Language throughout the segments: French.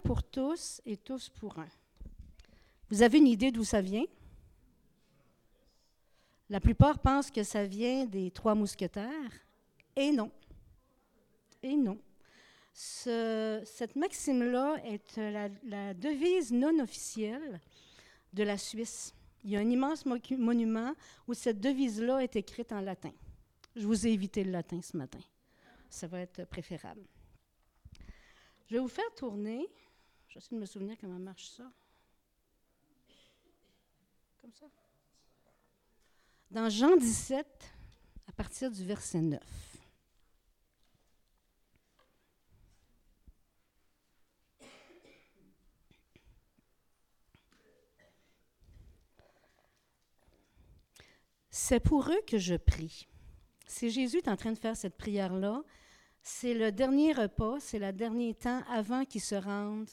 pour tous et tous pour un. Vous avez une idée d'où ça vient? La plupart pensent que ça vient des trois mousquetaires. Et non. Et non. cette maxime-là est la, devise non officielle de la Suisse. Il y a un immense monument où cette devise-là est écrite en latin. Je vous ai évité le latin ce matin. Ça va être préférable. Je vais vous faire tourner. J'essaie de me souvenir comment marche ça. Comme ça. Dans Jean 17, à partir du verset 9. C'est pour eux que je prie. Si Jésus est en train de faire cette prière-là, c'est le dernier repas, c'est le dernier temps avant qu'il se rende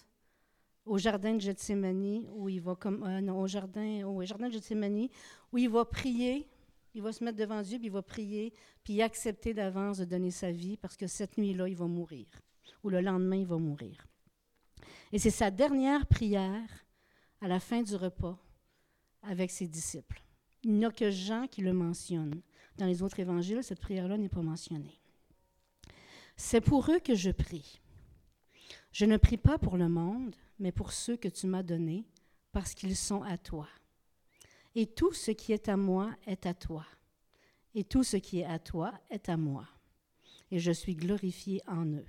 au jardin de Gethsemane, où il va comme euh, non, au jardin, au jardin de où il va prier, il va se mettre devant Dieu, puis il va prier, puis accepter d'avance de donner sa vie, parce que cette nuit-là, il va mourir, ou le lendemain, il va mourir. Et c'est sa dernière prière à la fin du repas avec ses disciples. Il n'y a que Jean qui le mentionne. Dans les autres évangiles, cette prière-là n'est pas mentionnée. C'est pour eux que je prie. Je ne prie pas pour le monde, mais pour ceux que tu m'as donnés, parce qu'ils sont à toi. Et tout ce qui est à moi est à toi. Et tout ce qui est à toi est à moi. Et je suis glorifié en eux.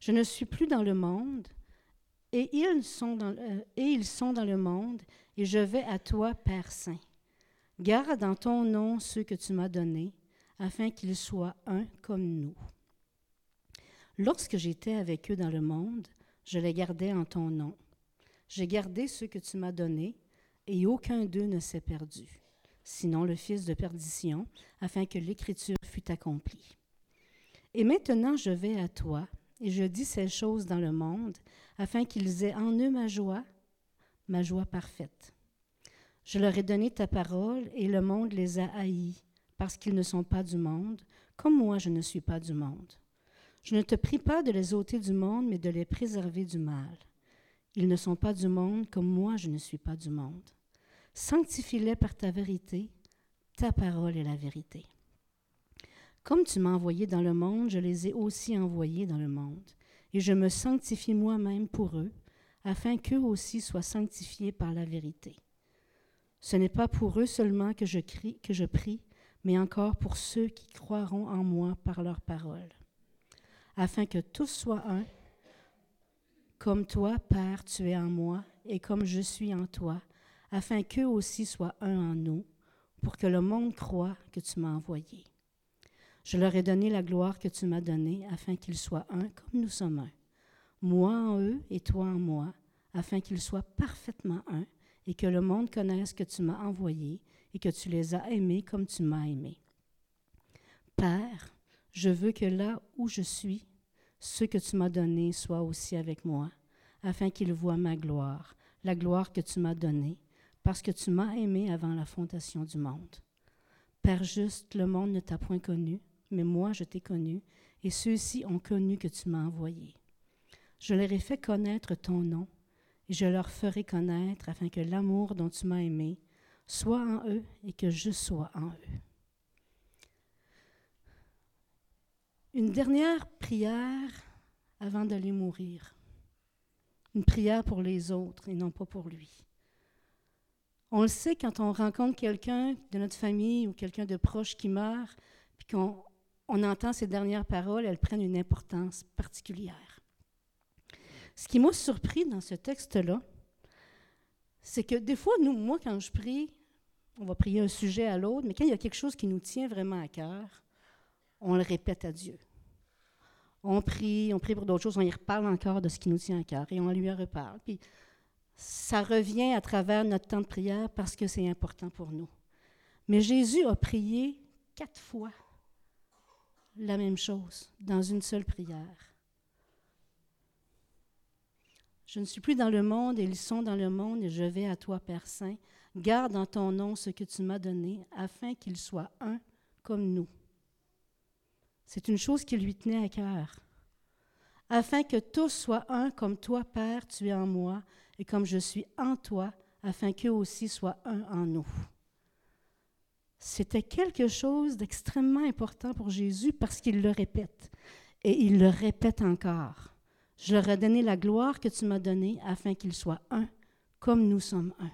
Je ne suis plus dans le monde, et ils sont dans, euh, et ils sont dans le monde, et je vais à toi, Père Saint. Garde en ton nom ceux que tu m'as donnés, afin qu'ils soient un comme nous. Lorsque j'étais avec eux dans le monde, je les gardais en ton nom. J'ai gardé ceux que tu m'as donnés, et aucun d'eux ne s'est perdu, sinon le fils de perdition, afin que l'écriture fût accomplie. Et maintenant je vais à toi, et je dis ces choses dans le monde, afin qu'ils aient en eux ma joie, ma joie parfaite. Je leur ai donné ta parole, et le monde les a haïs, parce qu'ils ne sont pas du monde, comme moi je ne suis pas du monde. Je ne te prie pas de les ôter du monde, mais de les préserver du mal. Ils ne sont pas du monde comme moi je ne suis pas du monde. Sanctifie-les par ta vérité, ta parole est la vérité. Comme tu m'as envoyé dans le monde, je les ai aussi envoyés dans le monde, et je me sanctifie moi-même pour eux, afin qu'eux aussi soient sanctifiés par la vérité. Ce n'est pas pour eux seulement que je, crie, que je prie, mais encore pour ceux qui croiront en moi par leur parole afin que tous soient un, comme toi, Père, tu es en moi, et comme je suis en toi, afin qu'eux aussi soient un en nous, pour que le monde croie que tu m'as envoyé. Je leur ai donné la gloire que tu m'as donnée, afin qu'ils soient un comme nous sommes un. Moi en eux et toi en moi, afin qu'ils soient parfaitement un, et que le monde connaisse que tu m'as envoyé et que tu les as aimés comme tu m'as aimé. Père, je veux que là où je suis, ceux que tu m'as donnés soient aussi avec moi, afin qu'ils voient ma gloire, la gloire que tu m'as donnée, parce que tu m'as aimé avant la fondation du monde. Père juste, le monde ne t'a point connu, mais moi je t'ai connu, et ceux-ci ont connu que tu m'as envoyé. Je leur ai fait connaître ton nom, et je leur ferai connaître afin que l'amour dont tu m'as aimé soit en eux et que je sois en eux. Une dernière prière avant d'aller mourir. Une prière pour les autres et non pas pour lui. On le sait quand on rencontre quelqu'un de notre famille ou quelqu'un de proche qui meurt, puis qu'on on entend ces dernières paroles, elles prennent une importance particulière. Ce qui m'a surpris dans ce texte-là, c'est que des fois, nous, moi, quand je prie, on va prier un sujet à l'autre, mais quand il y a quelque chose qui nous tient vraiment à cœur, on le répète à Dieu. On prie, on prie pour d'autres choses, on y reparle encore de ce qui nous tient à cœur et on lui reparle. Puis ça revient à travers notre temps de prière parce que c'est important pour nous. Mais Jésus a prié quatre fois la même chose dans une seule prière. Je ne suis plus dans le monde et ils sont dans le monde et je vais à toi, Père Saint. Garde en ton nom ce que tu m'as donné afin qu'ils soient un comme nous. C'est une chose qui lui tenait à cœur. afin que tous soient un comme toi, Père, tu es en moi, et comme je suis en toi, afin qu'eux aussi soient un en nous. C'était quelque chose d'extrêmement important pour Jésus parce qu'il le répète. Et il le répète encore. Je leur ai donné la gloire que tu m'as donnée afin qu'ils soient un, comme nous sommes un.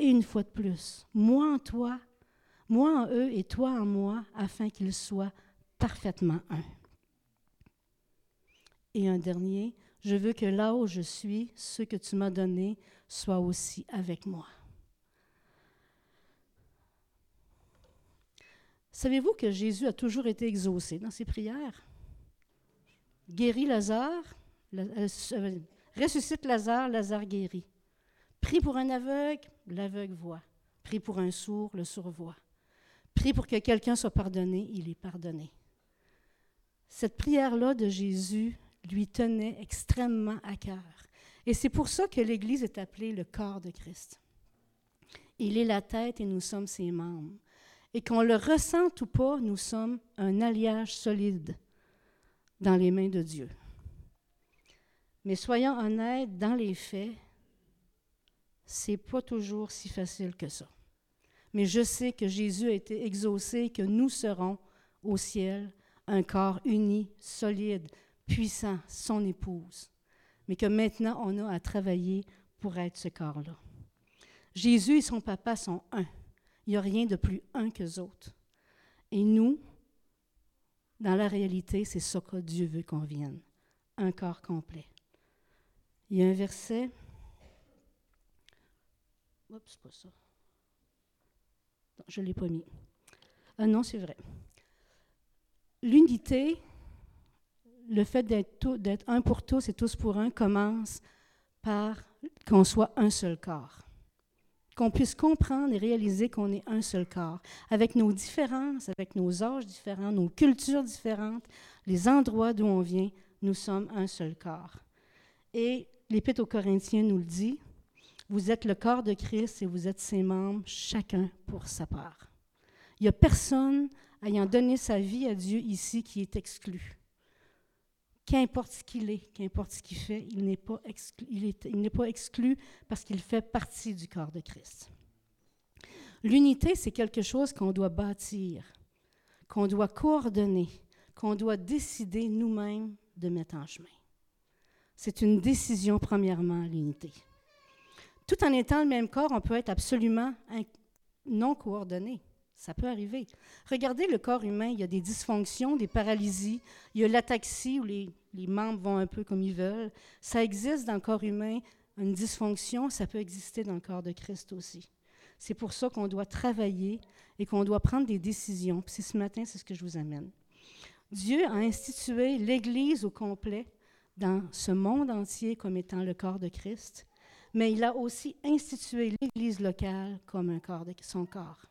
Et une fois de plus, moi en toi, moi en eux et toi en moi, afin qu'ils soient parfaitement un. Et un dernier, je veux que là où je suis, ce que tu m'as donné soit aussi avec moi. Savez-vous que Jésus a toujours été exaucé dans ses prières? Guérit Lazare, euh, euh, ressuscite Lazare, Lazare guérit. Prie pour un aveugle, l'aveugle voit. Prie pour un sourd, le sourd voit. Prie pour que quelqu'un soit pardonné, il est pardonné. Cette prière-là de Jésus lui tenait extrêmement à cœur. Et c'est pour ça que l'Église est appelée le corps de Christ. Il est la tête et nous sommes ses membres. Et qu'on le ressente ou pas, nous sommes un alliage solide dans les mains de Dieu. Mais soyons honnêtes, dans les faits, c'est pas toujours si facile que ça. Mais je sais que Jésus a été exaucé, que nous serons au ciel un corps uni, solide, puissant, son épouse, mais que maintenant on a à travailler pour être ce corps-là. Jésus et son papa sont un. Il n'y a rien de plus un que autres. Et nous, dans la réalité, c'est ça que Dieu veut qu'on vienne. Un corps complet. Il y a un verset. Oups, pas ça. Je ne l'ai pas mis. Ah non, c'est vrai. L'unité, le fait d'être un pour tous et tous pour un commence par qu'on soit un seul corps. Qu'on puisse comprendre et réaliser qu'on est un seul corps, avec nos différences, avec nos âges différents, nos cultures différentes, les endroits d'où on vient, nous sommes un seul corps. Et l'Épître aux Corinthiens nous le dit, vous êtes le corps de Christ et vous êtes ses membres, chacun pour sa part. Il n'y a personne ayant donné sa vie à Dieu ici qui est exclu qu'importe ce qu'il est, qu'importe ce qu'il fait, il n'est pas exclu, il n'est pas exclu parce qu'il fait partie du corps de Christ. L'unité, c'est quelque chose qu'on doit bâtir, qu'on doit coordonner, qu'on doit décider nous-mêmes de mettre en chemin. C'est une décision, premièrement, l'unité. Tout en étant le même corps, on peut être absolument non coordonné. Ça peut arriver. Regardez le corps humain, il y a des dysfonctions, des paralysies, il y a l'ataxie où les, membres vont un peu comme ils veulent. Ça existe dans le corps humain, une dysfonction, ça peut exister dans le corps de Christ aussi. C'est pour ça qu'on doit travailler et qu'on doit prendre des décisions. Puis ce matin, c'est ce que je vous amène. Dieu a institué l'Église au complet dans ce monde entier comme étant le corps de Christ, mais il a aussi institué l'Église locale comme un corps de son corps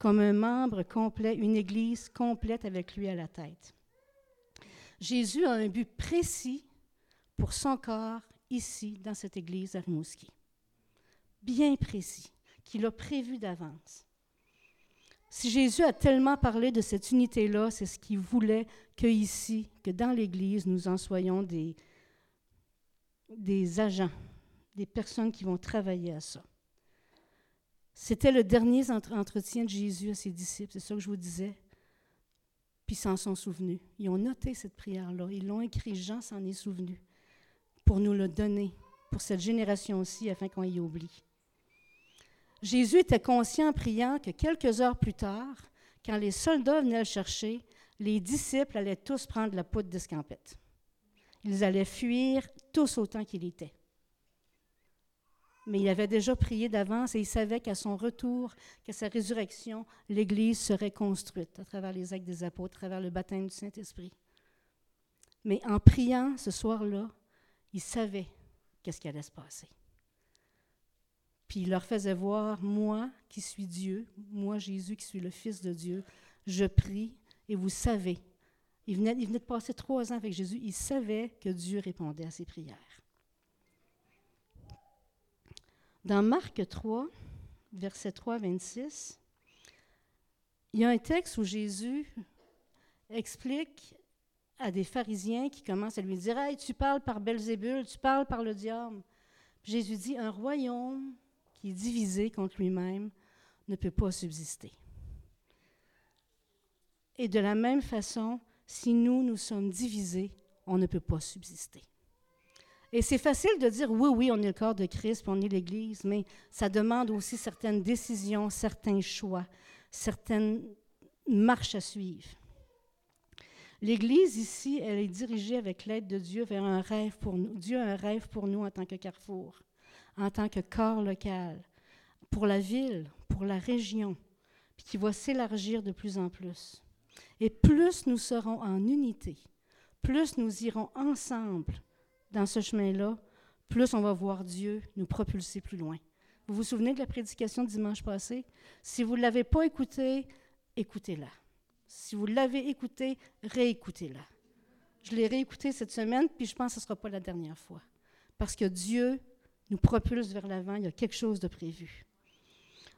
comme un membre complet, une Église complète avec lui à la tête. Jésus a un but précis pour son corps ici, dans cette Église à Rimouski. Bien précis, qu'il a prévu d'avance. Si Jésus a tellement parlé de cette unité-là, c'est ce qu'il voulait que ici, que dans l'Église, nous en soyons des, des agents, des personnes qui vont travailler à ça. C'était le dernier entretien de Jésus à ses disciples, c'est ça que je vous disais. Puis ils s'en sont souvenus. Ils ont noté cette prière-là. Ils l'ont écrit. Jean s'en est souvenu pour nous le donner, pour cette génération-ci, afin qu'on y oublie. Jésus était conscient en priant que quelques heures plus tard, quand les soldats venaient le chercher, les disciples allaient tous prendre la poudre d'escampette. Ils allaient fuir tous autant qu'il était mais il avait déjà prié d'avance et il savait qu'à son retour, qu'à sa résurrection, l'Église serait construite à travers les actes des apôtres, à travers le baptême du Saint-Esprit. Mais en priant ce soir-là, il savait qu'est-ce qui allait se passer. Puis il leur faisait voir, moi qui suis Dieu, moi Jésus qui suis le Fils de Dieu, je prie et vous savez. Il venait, il venait de passer trois ans avec Jésus, il savait que Dieu répondait à ses prières. Dans Marc 3, verset 3 26, il y a un texte où Jésus explique à des pharisiens qui commencent à lui dire Hey, tu parles par Belzébul, tu parles par le diable. Jésus dit Un royaume qui est divisé contre lui-même ne peut pas subsister. Et de la même façon, si nous, nous sommes divisés, on ne peut pas subsister. Et c'est facile de dire oui, oui, on est le corps de Christ, on est l'Église, mais ça demande aussi certaines décisions, certains choix, certaines marches à suivre. L'Église ici, elle est dirigée avec l'aide de Dieu vers un rêve pour nous. Dieu a un rêve pour nous en tant que carrefour, en tant que corps local, pour la ville, pour la région, puis qui va s'élargir de plus en plus. Et plus nous serons en unité, plus nous irons ensemble dans ce chemin-là, plus on va voir Dieu nous propulser plus loin. Vous vous souvenez de la prédication de dimanche passé? Si vous ne l'avez pas écoutée, écoutez-la. Si vous l'avez écoutée, réécoutez-la. Je l'ai réécoutée cette semaine, puis je pense que ce ne sera pas la dernière fois. Parce que Dieu nous propulse vers l'avant, il y a quelque chose de prévu.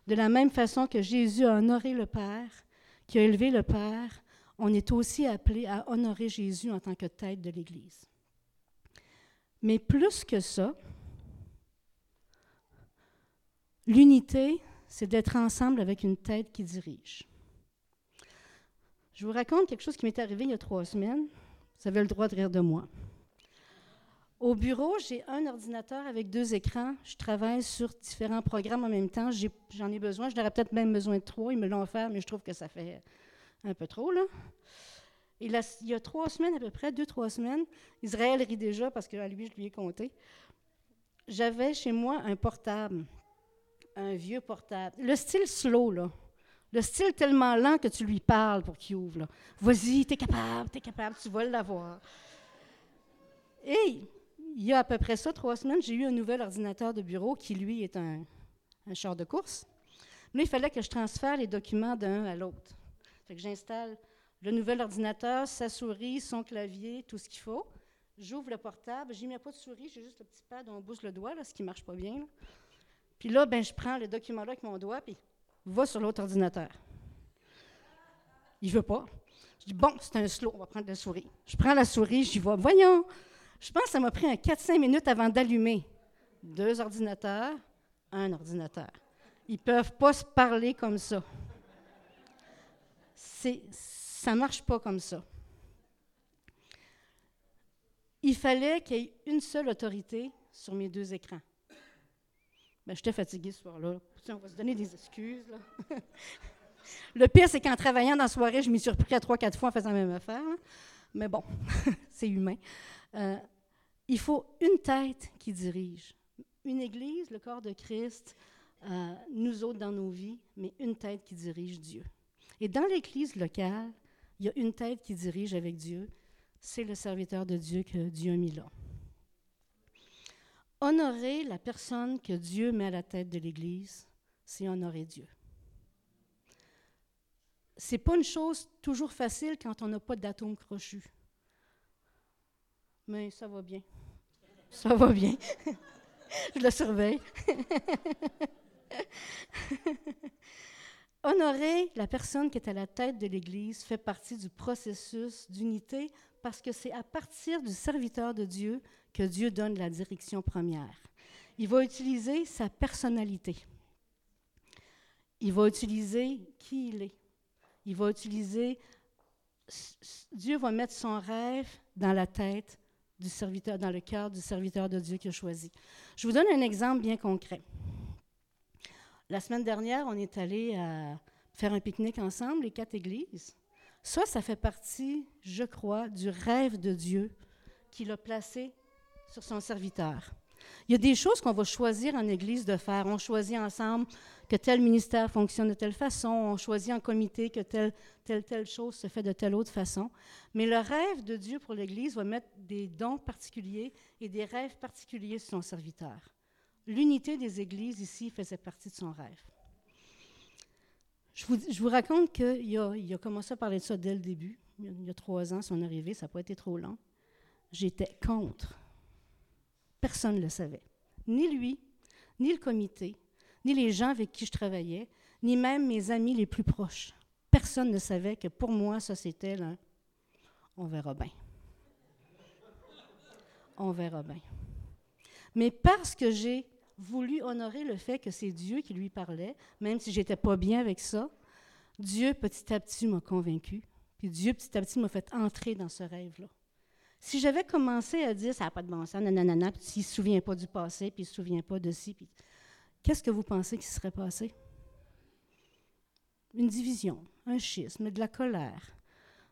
De la même façon que Jésus a honoré le Père, qui a élevé le Père, on est aussi appelé à honorer Jésus en tant que tête de l'Église. Mais plus que ça, l'unité, c'est d'être ensemble avec une tête qui dirige. Je vous raconte quelque chose qui m'est arrivé il y a trois semaines. Vous avez le droit de rire de moi. Au bureau, j'ai un ordinateur avec deux écrans. Je travaille sur différents programmes en même temps. J'en ai, besoin. Je n'aurais peut-être même besoin de trois. Ils me l'ont offert, mais je trouve que ça fait un peu trop, là il, y a trois semaines à peu près, deux, trois semaines, Israël rit déjà parce qu'à lui, je lui ai compté. J'avais chez moi un portable, un vieux portable. Le style slow, là. Le style tellement lent que tu lui parles pour qu'il ouvre. Vas-y, t'es capable, t'es capable, tu vas l'avoir. Et il y a à peu près ça, trois semaines, j'ai eu un nouvel ordinateur de bureau qui, lui, est un, un char de course. Mais il fallait que je transfère les documents d'un à l'autre. Fait que j'installe le nouvel ordinateur, sa souris, son clavier, tout ce qu'il faut. J'ouvre le portable, j'y mets pas de souris, j'ai juste le petit pad où on bouge le doigt, là, ce qui marche pas bien. Puis là, ben, je prends le document-là avec mon doigt, puis va sur l'autre ordinateur. Il veut pas. Je dis, bon, c'est un slow, on va prendre la souris. Je prends la souris, j'y vais. Voyons, je pense que ça m'a pris un 4-5 minutes avant d'allumer. Deux ordinateurs, un ordinateur. Ils peuvent pas se parler comme ça. C'est ça ne marche pas comme ça. Il fallait qu'il y ait une seule autorité sur mes deux écrans. Ben, J'étais fatiguée ce soir-là. On va se donner des excuses. Le pire, c'est qu'en travaillant dans la soirée, je m'y suis repris à trois, quatre fois en faisant la même affaire. Mais bon, c'est humain. Euh, il faut une tête qui dirige. Une Église, le corps de Christ, euh, nous autres dans nos vies, mais une tête qui dirige Dieu. Et dans l'Église locale, il y a une tête qui dirige avec Dieu, c'est le serviteur de Dieu que Dieu a mis là. Honorer la personne que Dieu met à la tête de l'Église, c'est honorer Dieu. C'est pas une chose toujours facile quand on n'a pas d'atome crochu. Mais ça va bien. Ça va bien. Je le surveille. Honorer la personne qui est à la tête de l'Église fait partie du processus d'unité parce que c'est à partir du serviteur de Dieu que Dieu donne la direction première. Il va utiliser sa personnalité. Il va utiliser qui il est. Il va utiliser, Dieu va mettre son rêve dans la tête du serviteur, dans le cœur du serviteur de Dieu qu'il a choisi. Je vous donne un exemple bien concret. La semaine dernière, on est allé à faire un pique-nique ensemble, les quatre églises. Ça, ça fait partie, je crois, du rêve de Dieu qu'il a placé sur son serviteur. Il y a des choses qu'on va choisir en Église de faire. On choisit ensemble que tel ministère fonctionne de telle façon. On choisit en comité que telle, telle, telle chose se fait de telle autre façon. Mais le rêve de Dieu pour l'Église va mettre des dons particuliers et des rêves particuliers sur son serviteur. L'unité des églises ici faisait partie de son rêve. Je vous, raconte qu'il a, il a commencé à parler de ça dès le début. Il y a trois ans, son arrivée, ça n'a pas été trop long. J'étais contre. Personne ne le savait. Ni lui, ni le comité, ni les gens avec qui je travaillais, ni même mes amis les plus proches. Personne ne savait que pour moi, ça c'était là. On verra bien. on verra bien. Mais parce que j'ai voulu honorer le fait que c'est Dieu qui lui parlait, même si j'étais pas bien avec ça, Dieu petit à petit m'a convaincu, puis Dieu petit à petit m'a fait entrer dans ce rêve-là. Si j'avais commencé à dire ça n'a pas de bon sens, nanana, puis s'il ne se souvient pas du passé, puis il ne se souvient pas de ci, puis qu'est-ce que vous pensez qui serait passé? Une division, un schisme, de la colère,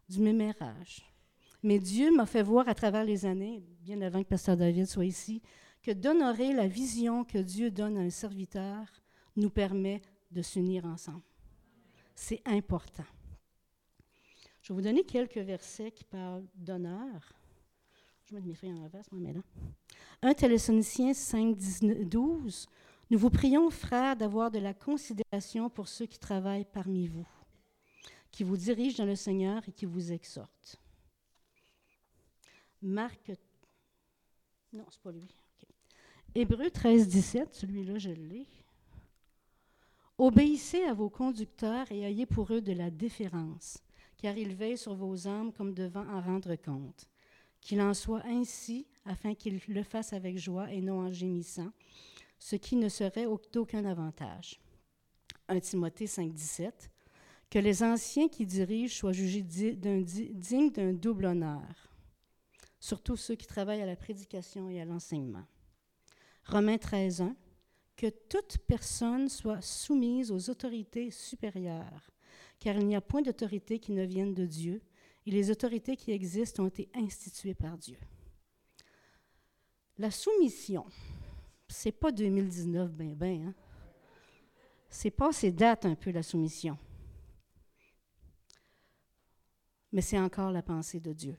du mémérage. Mais Dieu m'a fait voir à travers les années, bien avant que Pasteur David soit ici, que d'honorer la vision que Dieu donne à un serviteur nous permet de s'unir ensemble. C'est important. Je vais vous donner quelques versets qui parlent d'honneur. Je mettre mes feuilles en revers, moi, là. 1 Thessaloniciens 5, 12. Nous vous prions, frères, d'avoir de la considération pour ceux qui travaillent parmi vous, qui vous dirigent dans le Seigneur et qui vous exhortent. Marc. Non, c'est pas lui. Hébreu 13, 17, celui-là, je l'ai. Obéissez à vos conducteurs et ayez pour eux de la déférence, car ils veillent sur vos âmes comme devant en rendre compte. Qu'il en soit ainsi, afin qu'ils le fassent avec joie et non en gémissant, ce qui ne serait d'aucun avantage. 1 Timothée 5, 17. Que les anciens qui dirigent soient jugés dignes d'un double honneur, surtout ceux qui travaillent à la prédication et à l'enseignement. Romains 13, 1, que toute personne soit soumise aux autorités supérieures, car il n'y a point d'autorité qui ne vienne de Dieu, et les autorités qui existent ont été instituées par Dieu. La soumission, c'est pas 2019, ben ben, hein? C'est pas ces dates un peu la soumission. Mais c'est encore la pensée de Dieu.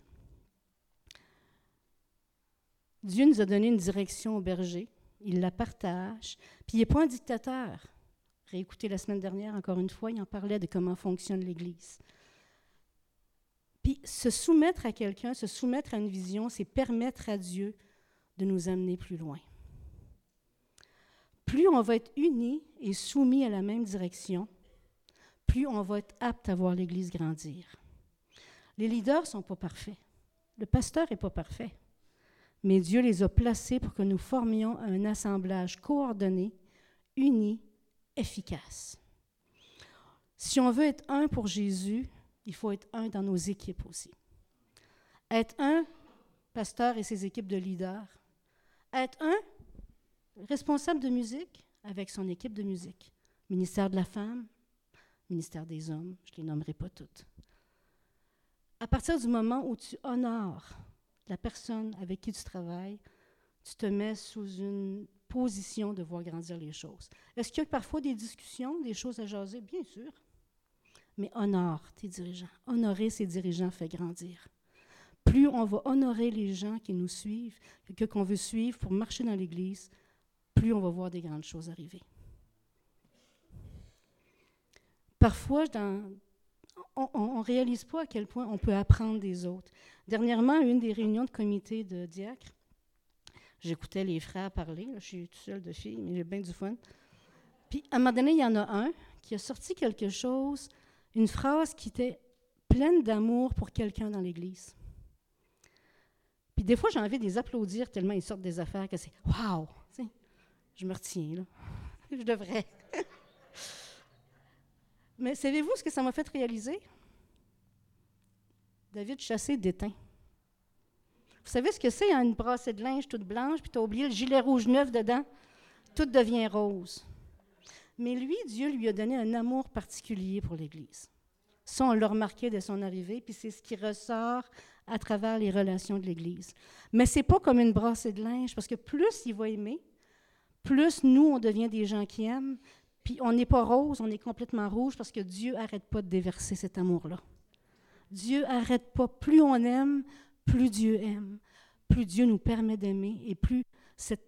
Dieu nous a donné une direction au berger, il la partage, puis il n'est pas un dictateur. Réécoutez la semaine dernière, encore une fois, il en parlait de comment fonctionne l'Église. Puis se soumettre à quelqu'un, se soumettre à une vision, c'est permettre à Dieu de nous amener plus loin. Plus on va être unis et soumis à la même direction, plus on va être apte à voir l'Église grandir. Les leaders ne sont pas parfaits. Le pasteur n'est pas parfait mais Dieu les a placés pour que nous formions un assemblage coordonné, uni, efficace. Si on veut être un pour Jésus, il faut être un dans nos équipes aussi. Être un, pasteur et ses équipes de leaders. Être un, responsable de musique avec son équipe de musique. Ministère de la femme, ministère des hommes, je ne les nommerai pas toutes. À partir du moment où tu honores la personne avec qui tu travailles, tu te mets sous une position de voir grandir les choses. Est-ce qu'il y a parfois des discussions, des choses à jaser? Bien sûr. Mais honore tes dirigeants. Honorer ses dirigeants fait grandir. Plus on va honorer les gens qui nous suivent, que qu'on veut suivre pour marcher dans l'Église, plus on va voir des grandes choses arriver. Parfois, on ne réalise pas à quel point on peut apprendre des autres. Dernièrement, à une des réunions de comité de diacre, j'écoutais les frères parler. je suis toute seule de fille, mais j'ai bien du fun. Puis, à un moment donné, il y en a un qui a sorti quelque chose, une phrase qui était pleine d'amour pour quelqu'un dans l'Église. Puis des fois, j'ai envie de les applaudir tellement ils sortent des affaires que c'est Waouh! Je me retiens, là. je devrais. Mais savez-vous ce que ça m'a fait réaliser? David Chassé déteint. Vous savez ce que c'est, hein, une brassée de linge toute blanche, puis tu as oublié le gilet rouge neuf dedans? Tout devient rose. Mais lui, Dieu lui a donné un amour particulier pour l'Église. Ça, on l'a remarqué dès son arrivée, puis c'est ce qui ressort à travers les relations de l'Église. Mais c'est pas comme une brassée de linge, parce que plus il va aimer, plus nous, on devient des gens qui aiment, puis on n'est pas rose, on est complètement rouge parce que Dieu n'arrête pas de déverser cet amour-là. Dieu n'arrête pas. Plus on aime, plus Dieu aime. Plus Dieu nous permet d'aimer et plus cette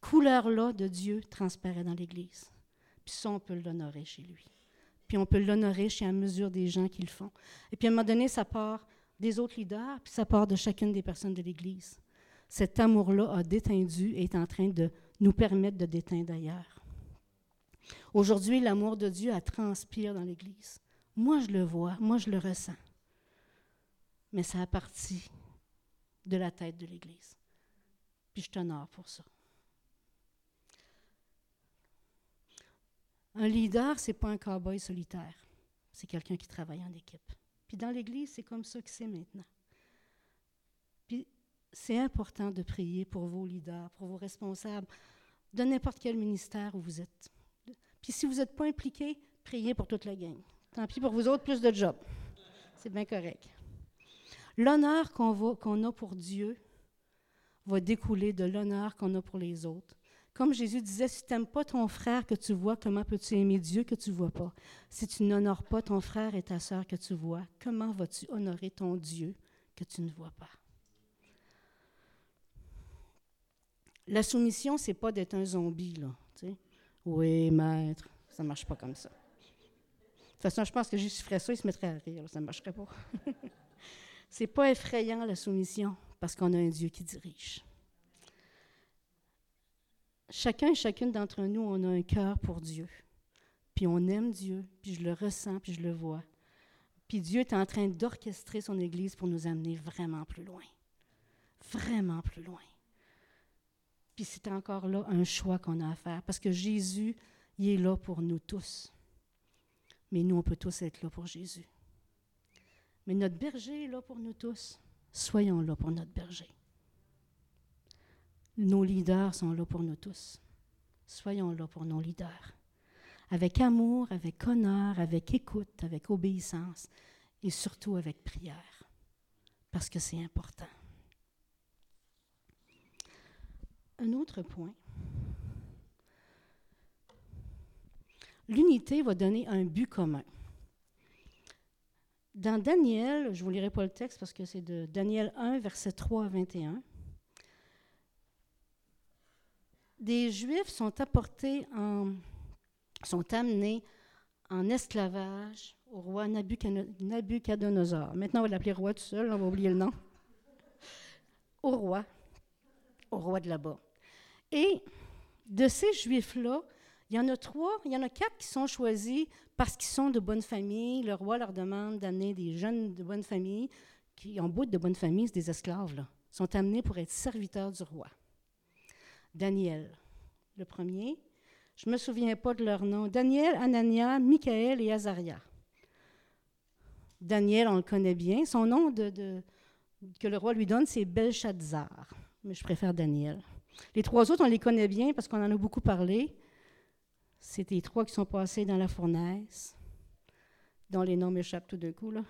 couleur-là de Dieu transparaît dans l'Église. Puis ça, on peut l'honorer chez lui. Puis on peut l'honorer chez la mesure des gens qui le font. Et puis à un moment donné, ça part des autres leaders, puis ça part de chacune des personnes de l'Église. Cet amour-là a détendu et est en train de nous permettre de déteindre ailleurs. Aujourd'hui, l'amour de Dieu a transpire dans l'Église. Moi, je le vois, moi, je le ressens. Mais ça a parti de la tête de l'Église. Puis je t'honore pour ça. Un leader, c'est pas un cow-boy solitaire. C'est quelqu'un qui travaille en équipe. Puis dans l'Église, c'est comme ça que c'est maintenant. Puis c'est important de prier pour vos leaders, pour vos responsables, de n'importe quel ministère où vous êtes. Puis si vous n'êtes pas impliqué, priez pour toute la gang. Tant pis pour vous autres, plus de job. C'est bien correct. L'honneur qu'on a pour Dieu va découler de l'honneur qu'on a pour les autres. Comme Jésus disait, si tu n'aimes pas ton frère que tu vois, comment peux-tu aimer Dieu que tu ne vois pas? Si tu n'honores pas ton frère et ta sœur que tu vois, comment vas-tu honorer ton Dieu que tu ne vois pas? La soumission, c'est pas d'être un zombie, là. Oui, maître, ça ne marche pas comme ça. De toute façon, je pense que Jésus ferait ça, il se mettrait à rire, ça ne marcherait pas. c'est pas effrayant, la soumission, parce qu'on a un Dieu qui dirige. Chacun et chacune d'entre nous, on a un cœur pour Dieu. Puis on aime Dieu, puis je le ressens, puis je le vois. Puis Dieu est en train d'orchestrer son Église pour nous amener vraiment plus loin. Vraiment plus loin. Puis c'est encore là un choix qu'on a à faire, parce que Jésus, il est là pour nous tous. Mais nous, on peut tous être là pour Jésus. Mais notre berger est là pour nous tous. Soyons là pour notre berger. Nos leaders sont là pour nous tous. Soyons là pour nos leaders. Avec amour, avec honneur, avec écoute, avec obéissance et surtout avec prière. Parce que c'est important. Un autre point. L'unité va donner un but commun. Dans Daniel, je ne vous lirai pas le texte parce que c'est de Daniel 1, verset 3 à 21. des Juifs sont apportés en, sont amenés en esclavage au roi Nabucodonosor. Maintenant, on va l'appeler roi tout seul, on va oublier le nom. Au roi, au roi de là-bas. Et de ces Juifs-là, il y en a trois, il y en a quatre qui sont choisis parce qu'ils sont de bonne famille. Le roi leur demande d'amener des jeunes de bonne famille, qui, en bout de bonne famille, c'est des esclaves, là, sont amenés pour être serviteurs du roi. Daniel, le premier. Je ne me souviens pas de leur nom. Daniel, Anania, Michael et Azaria. Daniel, on le connaît bien. Son nom que le roi lui donne, c'est Belshazzar. Mais je préfère Daniel. Les trois autres, on les connaît bien parce qu'on en a beaucoup parlé. C'est les trois qui sont passés dans la fournaise, dont les noms m'échappent tout d'un coup. Là.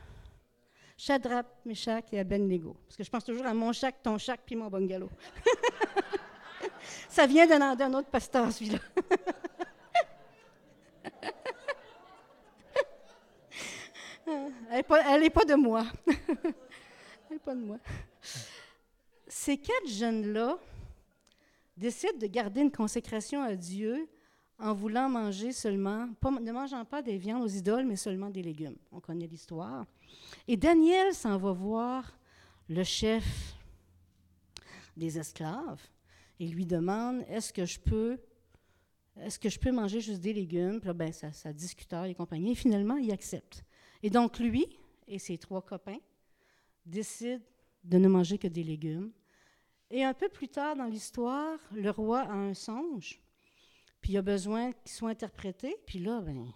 Shadrach, Meshach et Abednego. Parce que je pense toujours à mon chac, ton chac, puis mon bungalow. Ça vient d'un autre pasteur, celui-là. Elle n'est pas, de moi. Elle n'est pas de moi. Ces quatre jeunes-là décident de garder une consécration à Dieu en voulant manger seulement, ne mangeant pas des viandes aux idoles, mais seulement des légumes. On connaît l'histoire. Et Daniel s'en va voir le chef des esclaves il lui demande est-ce que je peux est-ce que je peux manger juste des légumes? Puis là, ben, ça, ça discuteur et compagnie. Et finalement, il accepte. Et donc, lui et ses trois copains décident de ne manger que des légumes. Et un peu plus tard dans l'histoire, le roi a un songe, puis il a besoin qu'il soit interprété. Puis là, ben,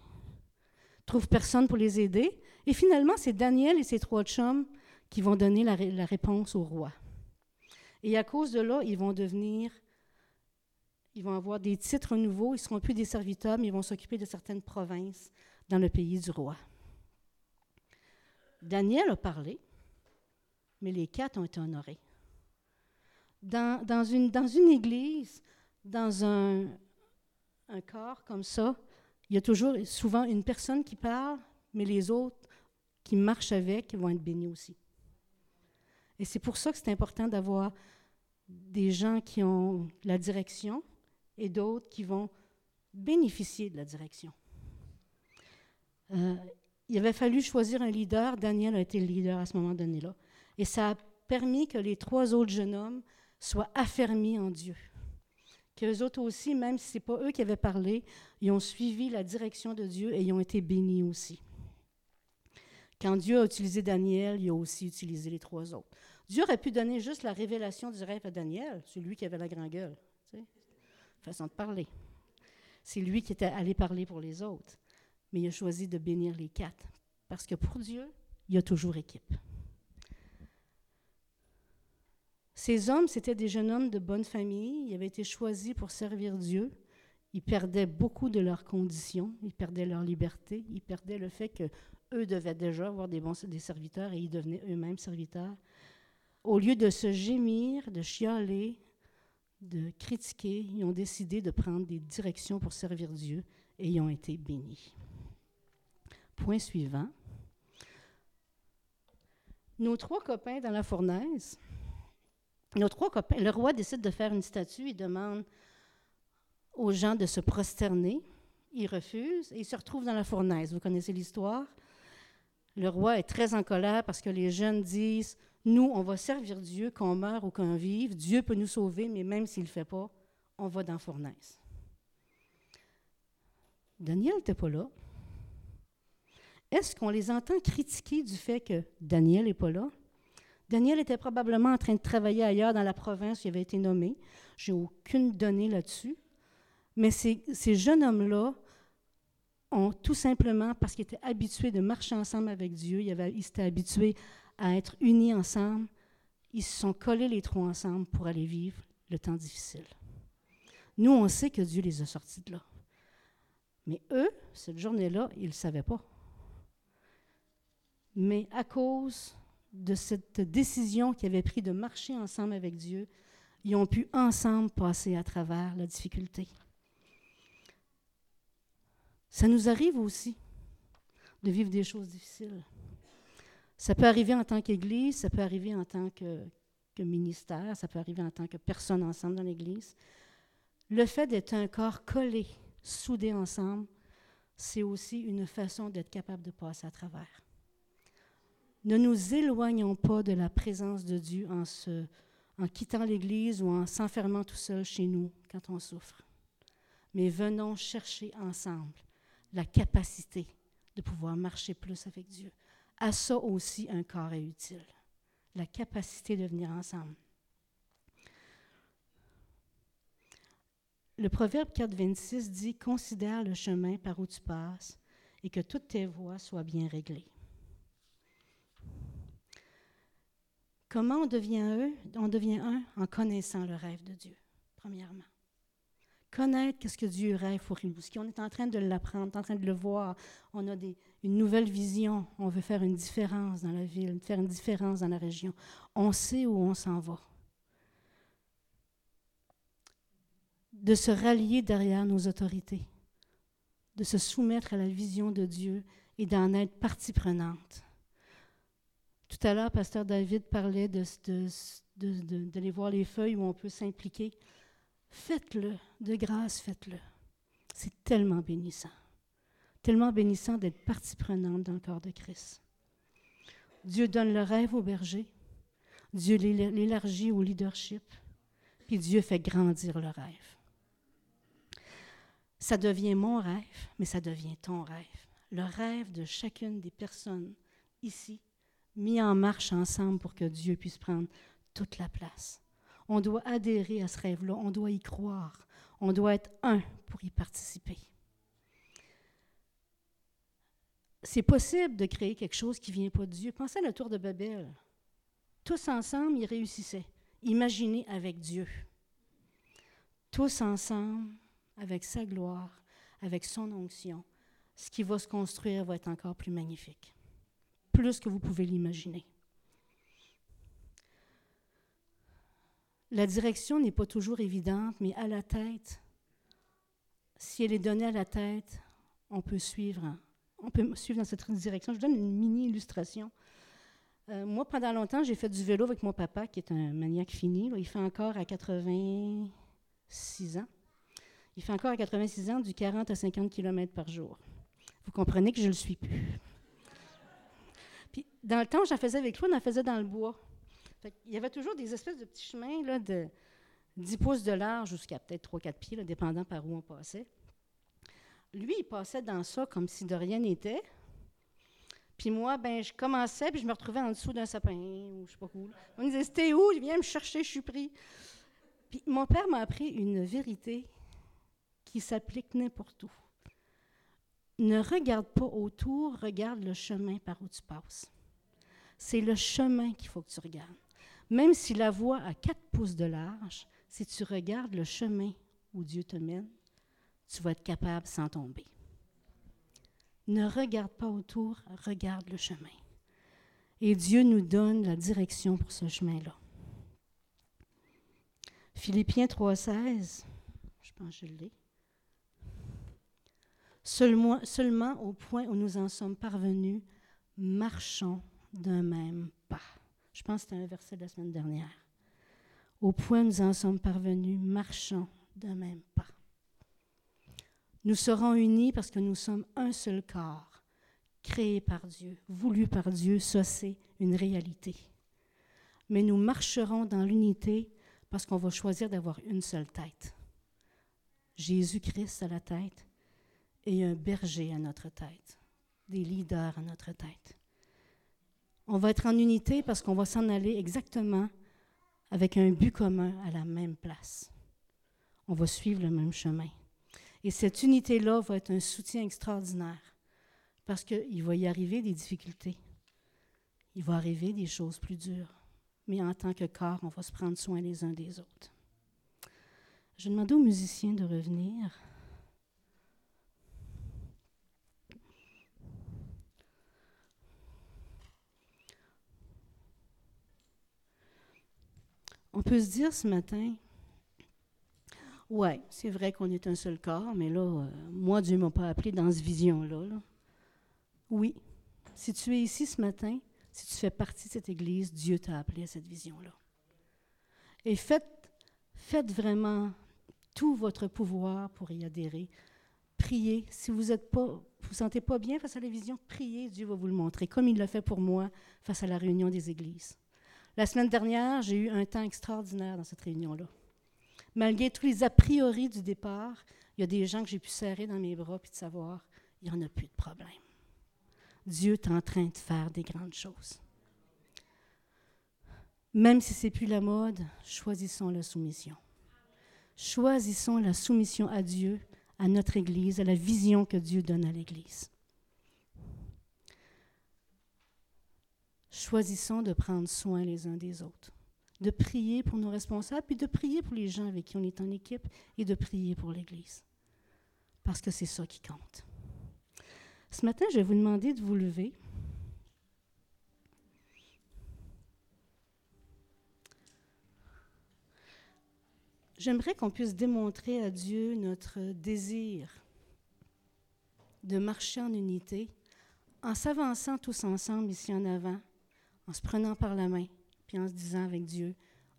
trouve personne pour les aider. Et finalement, c'est Daniel et ses trois chums qui vont donner la, la réponse au roi. Et à cause de là, ils vont devenir, ils vont avoir des titres nouveaux, ils ne seront plus des serviteurs, mais ils vont s'occuper de certaines provinces dans le pays du roi. Daniel a parlé, mais les quatre ont été honorés. Dans, dans, une, dans une église, dans un, un corps comme ça, il y a toujours souvent une personne qui parle, mais les autres qui marchent avec vont être bénis aussi. Et c'est pour ça que c'est important d'avoir des gens qui ont la direction et d'autres qui vont bénéficier de la direction. Euh, il avait fallu choisir un leader. Daniel a été le leader à ce moment donné-là. Et ça a permis que les trois autres jeunes hommes soient affermis en Dieu. Qu'eux autres aussi, même si ce n'est pas eux qui avaient parlé, ils ont suivi la direction de Dieu et ils ont été bénis aussi. Quand Dieu a utilisé Daniel, il a aussi utilisé les trois autres. Dieu aurait pu donner juste la révélation du rêve à Daniel, celui qui avait la grande gueule. Façon de parler. C'est lui qui était allé parler pour les autres. Mais il a choisi de bénir les quatre. Parce que pour Dieu, il y a toujours équipe. Ces hommes, c'étaient des jeunes hommes de bonne famille. Ils avaient été choisis pour servir Dieu. Ils perdaient beaucoup de leurs conditions. Ils perdaient leur liberté. Ils perdaient le fait qu'eux devaient déjà avoir des bons des serviteurs et ils devenaient eux-mêmes serviteurs. Au lieu de se gémir, de chialer, de critiquer, ils ont décidé de prendre des directions pour servir Dieu et ils ont été bénis. Point suivant. Nos trois copains dans la fournaise, nos trois copains, le roi décide de faire une statue, il demande aux gens de se prosterner, ils refusent et ils se retrouvent dans la fournaise. Vous connaissez l'histoire? Le roi est très en colère parce que les jeunes disent Nous, on va servir Dieu, qu'on meure ou qu'on vive. Dieu peut nous sauver, mais même s'il ne le fait pas, on va dans la fournaise. Daniel n'était pas là. Est-ce qu'on les entend critiquer du fait que Daniel n'est pas là? Daniel était probablement en train de travailler ailleurs dans la province où il avait été nommé. Je n'ai aucune donnée là-dessus. Mais ces, jeunes hommes-là ont tout simplement, parce qu'ils étaient habitués de marcher ensemble avec Dieu, ils, ils étaient habitués à être unis ensemble, ils se sont collés les trois ensemble pour aller vivre le temps difficile. Nous, on sait que Dieu les a sortis de là. Mais eux, cette journée-là, ils ne savaient pas. Mais à cause de cette décision qu'ils avaient prise de marcher ensemble avec Dieu, ils ont pu ensemble passer à travers la difficulté. Ça nous arrive aussi de vivre des choses difficiles. Ça peut arriver en tant qu'Église, ça peut arriver en tant que, que, ministère, ça peut arriver en tant que personne ensemble dans l'Église. Le fait d'être un corps collé, soudé ensemble, c'est aussi une façon d'être capable de passer à travers. Ne nous éloignons pas de la présence de Dieu en, quittant l'Église ou en s'enfermant tout seul chez nous quand on souffre. Mais venons chercher ensemble la capacité de pouvoir marcher plus avec Dieu. À ça aussi, un corps est utile. La capacité de venir ensemble. Le Proverbe 4, 26 dit Considère le chemin par où tu passes et que toutes tes voies soient bien réglées. Comment on devient eux? On devient un en connaissant le rêve de Dieu, premièrement. Connaître qu'est-ce que Dieu rêve pour. Ce qu'on est en train de l'apprendre, en train de le voir. On a une nouvelle vision. On veut faire une différence dans la ville, faire une différence dans la région. On sait où on s'en va. De se rallier derrière nos autorités, de se soumettre à la vision de Dieu et d'en être partie prenante. Tout à l'heure, Pasteur David parlait de, d'aller voir les feuilles où on peut s'impliquer. Faites-le, de grâce, faites-le. C'est tellement bénissant. Tellement bénissant d'être partie prenante dans le corps de Christ. Dieu donne le rêve au berger. Dieu l'élargit au leadership. Puis Dieu fait grandir le rêve. Ça devient mon rêve, mais ça devient ton rêve. Le rêve de chacune des personnes ici mis en marche ensemble pour que Dieu puisse prendre toute la place. On doit adhérer à ce rêve-là, on doit y croire, on doit être un pour y participer. C'est possible de créer quelque chose qui ne vient pas de Dieu. Pensez à la tour de Babel. Tous ensemble, ils réussissaient. Imaginez avec Dieu. Tous ensemble, avec sa gloire, avec son onction, ce qui va se construire va être encore plus magnifique plus que vous pouvez l'imaginer. La direction n'est pas toujours évidente, mais à la tête, si elle est donnée à la tête, on peut suivre, on peut suivre dans cette direction. Je donne une mini illustration. Euh, moi, pendant longtemps, j'ai fait du vélo avec mon papa, qui est un maniaque fini. Il fait encore à 86 ans. Il fait encore à 86 ans du 40 à 50 km par jour. Vous comprenez que je ne le suis plus dans le temps, j'en faisais avec lui, on en faisait dans le bois. il y avait toujours des espèces de petits chemins là, de 10 pouces de large jusqu'à peut-être 3-4 pieds, dépendant par où on passait. Lui, il passait dans ça comme si de rien n'était. Puis moi, ben, je commençais, puis je me retrouvais en dessous d'un sapin, ou je sais pas où. On me disait, c'était où? Viens me chercher, je suis pris. Puis mon père m'a appris une vérité qui s'applique n'importe où. Ne regarde pas autour, regarde le chemin par où tu passes. C'est le chemin qu'il faut que tu regardes. Même si la voie a quatre pouces de large, si tu regardes le chemin où Dieu te mène, tu vas être capable sans tomber. Ne regarde pas autour, regarde le chemin. Et Dieu nous donne la direction pour ce chemin-là. Philippiens 3,16, je pense que je l'ai. Seulement, au point où nous en sommes parvenus, marchons d'un même pas. Je pense que c'était un verset de la semaine dernière. Au point où nous en sommes parvenus, marchons d'un même pas. Nous serons unis parce que nous sommes un seul corps, créé par Dieu, voulu par Dieu, ça c'est une réalité. Mais nous marcherons dans l'unité parce qu'on va choisir d'avoir une seule tête. Jésus-Christ à la tête et un berger à notre tête, des leaders à notre tête. On va être en unité parce qu'on va s'en aller exactement avec un but commun à la même place. On va suivre le même chemin. Et cette unité-là va être un soutien extraordinaire parce qu'il va y arriver des difficultés. Il va arriver des choses plus dures. Mais en tant que corps, on va se prendre soin les uns des autres. Je demande aux musiciens de revenir. On peut se dire ce matin, oui, c'est vrai qu'on est un seul corps, mais là, euh, moi, Dieu ne m'a pas appelé dans cette vision-là. Oui, si tu es ici ce matin, si tu fais partie de cette Église, Dieu t'a appelé à cette vision-là. Et faites, faites vraiment tout votre pouvoir pour y adhérer. Priez. Si vous ne vous, vous sentez pas bien face à la vision, priez, Dieu va vous le montrer, comme il l'a fait pour moi face à la réunion des églises. La semaine dernière, j'ai eu un temps extraordinaire dans cette réunion-là malgré tous les a priori du départ, il y a des gens que j'ai pu serrer dans mes bras et de savoir, il n'y en a plus de problème. Dieu est en train de faire des grandes choses. Même si ce n'est plus la mode, choisissons la soumission. Choisissons la soumission à Dieu, à notre Église, à la vision que Dieu donne à l'Église. Choisissons de prendre soin les uns des autres de prier pour nos responsables, puis de prier pour les gens avec qui on est en équipe et de prier pour l'Église. Parce que c'est ça qui compte. Ce matin, je vais vous demander de vous lever. J'aimerais qu'on puisse démontrer à Dieu notre désir de marcher en unité en s'avançant tous ensemble ici en avant, en se prenant par la main puis en se disant avec Dieu,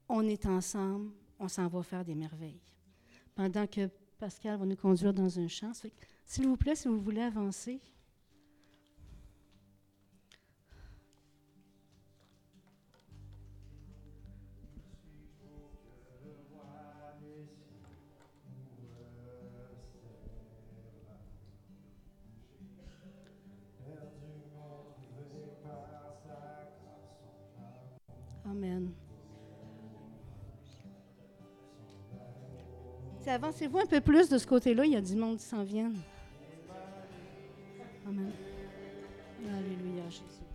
on est ensemble, on s'en va faire des merveilles. Pendant que Pascal va nous conduire dans un champ. S'il vous plaît, si vous voulez avancer. Avancez-vous un peu plus de ce côté-là, il y a du monde qui s'en vient. Amen. Alléluia, Jésus.